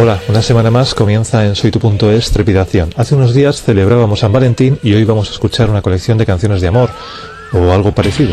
Hola, una semana más comienza en soytu.es Trepidación. Hace unos días celebrábamos San Valentín y hoy vamos a escuchar una colección de canciones de amor o algo parecido.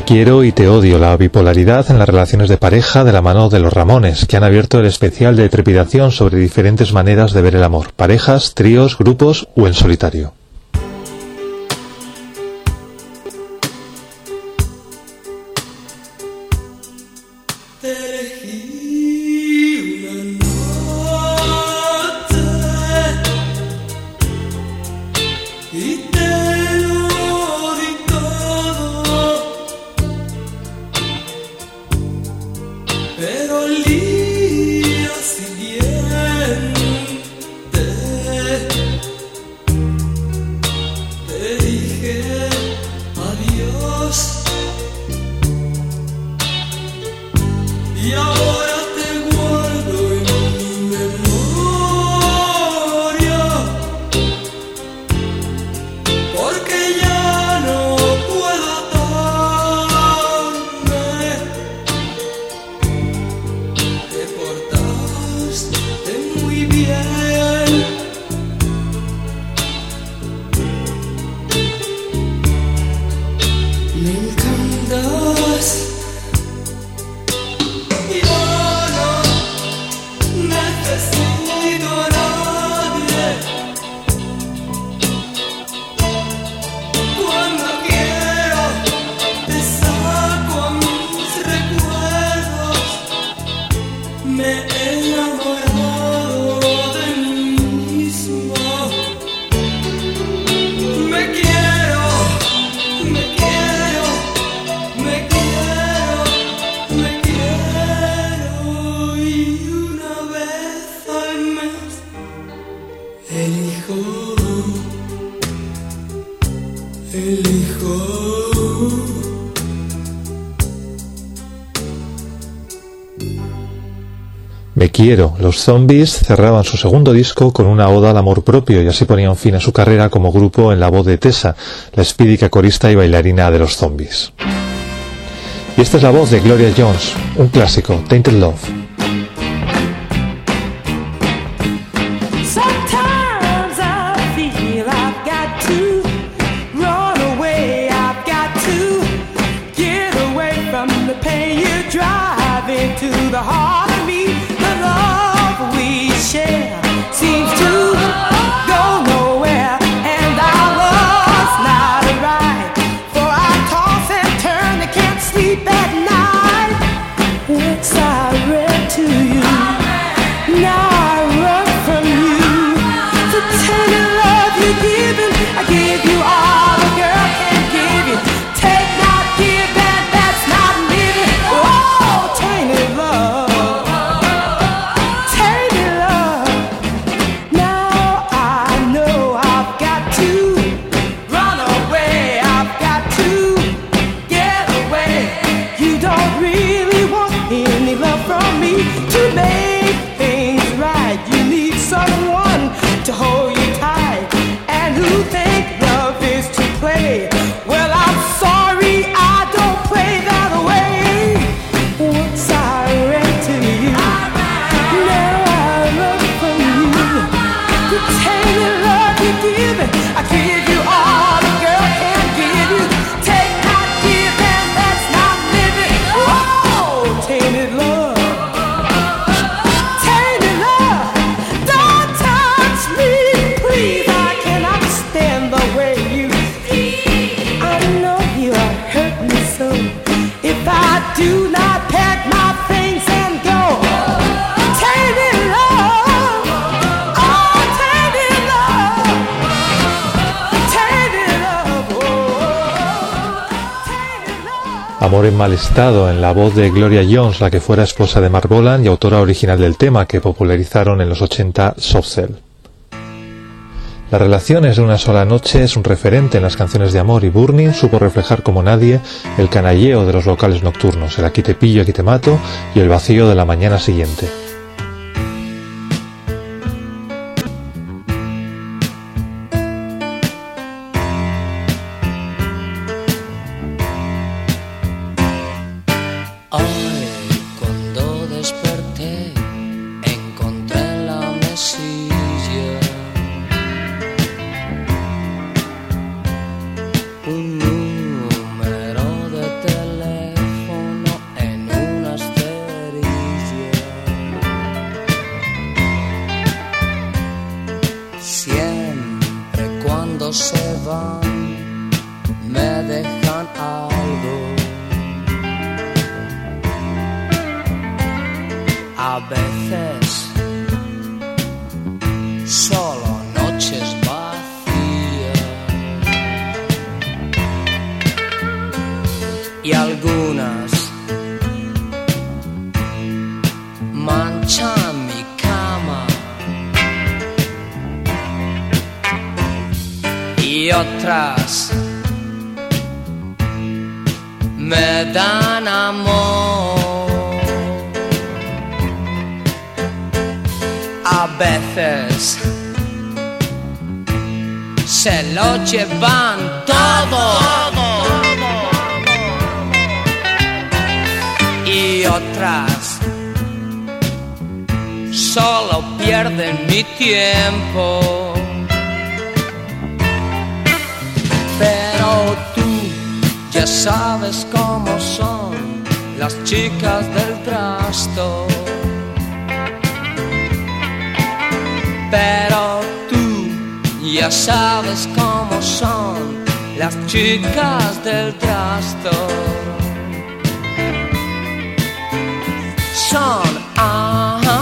Quiero y te odio, la bipolaridad en las relaciones de pareja de la mano de los Ramones, que han abierto el especial de trepidación sobre diferentes maneras de ver el amor, parejas, tríos, grupos o en solitario. Me quiero. Los Zombies cerraban su segundo disco con una oda al amor propio y así ponían fin a su carrera como grupo en la voz de Tessa, la espídica corista y bailarina de los Zombies. Y esta es la voz de Gloria Jones, un clásico, Tainted Love. share seems to. Amor en mal estado, en la voz de Gloria Jones, la que fuera esposa de Mark Bolan y autora original del tema que popularizaron en los 80 Soft Cell. Las relaciones de una sola noche es un referente en las canciones de amor y Burning supo reflejar como nadie el canalleo de los locales nocturnos, el aquí te pillo, aquí te mato y el vacío de la mañana siguiente. Siempre cuando se van me dejan algo. A veces y otras me dan amor. A veces se lo llevan todo. Y otras solo pierden mi tiempo. Ya sabes cómo son las chicas del trasto. Pero tú ya sabes cómo son las chicas del trasto. Son, ah.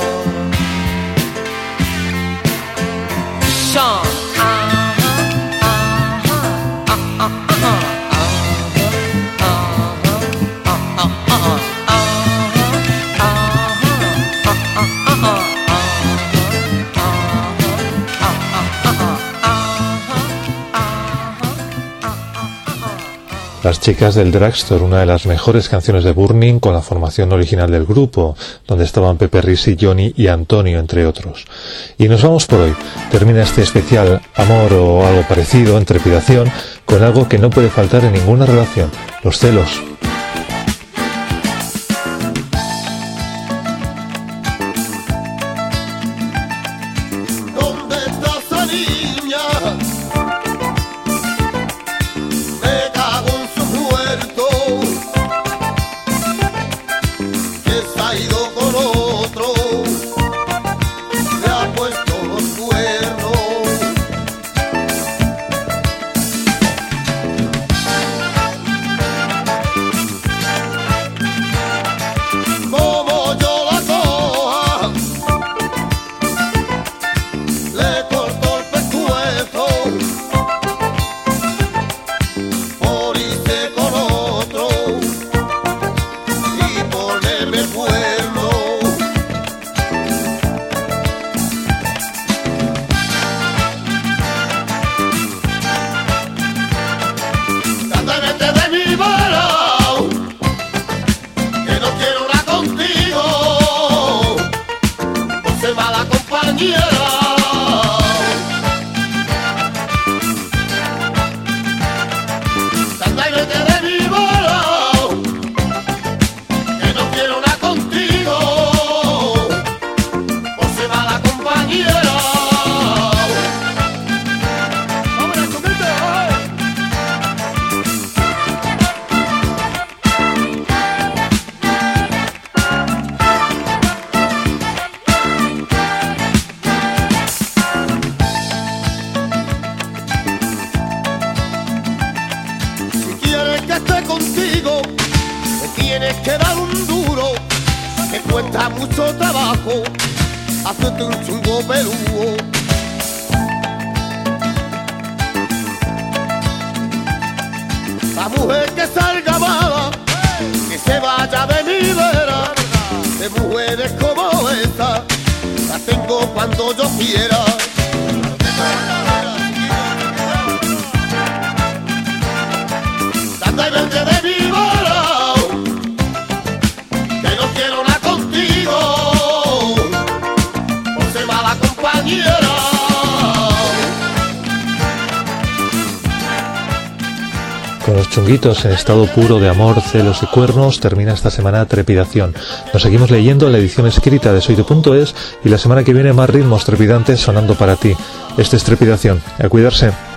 Dragstore, una de las mejores canciones de Burning con la formación original del grupo, donde estaban Pepe Risi, Johnny y Antonio, entre otros. Y nos vamos por hoy. Termina este especial Amor o algo parecido, en trepidación, con algo que no puede faltar en ninguna relación, los celos. La mujer que salga mala, que se vaya de mi vera, de mujeres como esta, la tengo cuando yo quiera. En estado puro de amor, celos y cuernos, termina esta semana Trepidación. Nos seguimos leyendo la edición escrita de Soyte.es y la semana que viene más ritmos trepidantes sonando para ti. Este es Trepidación. A cuidarse.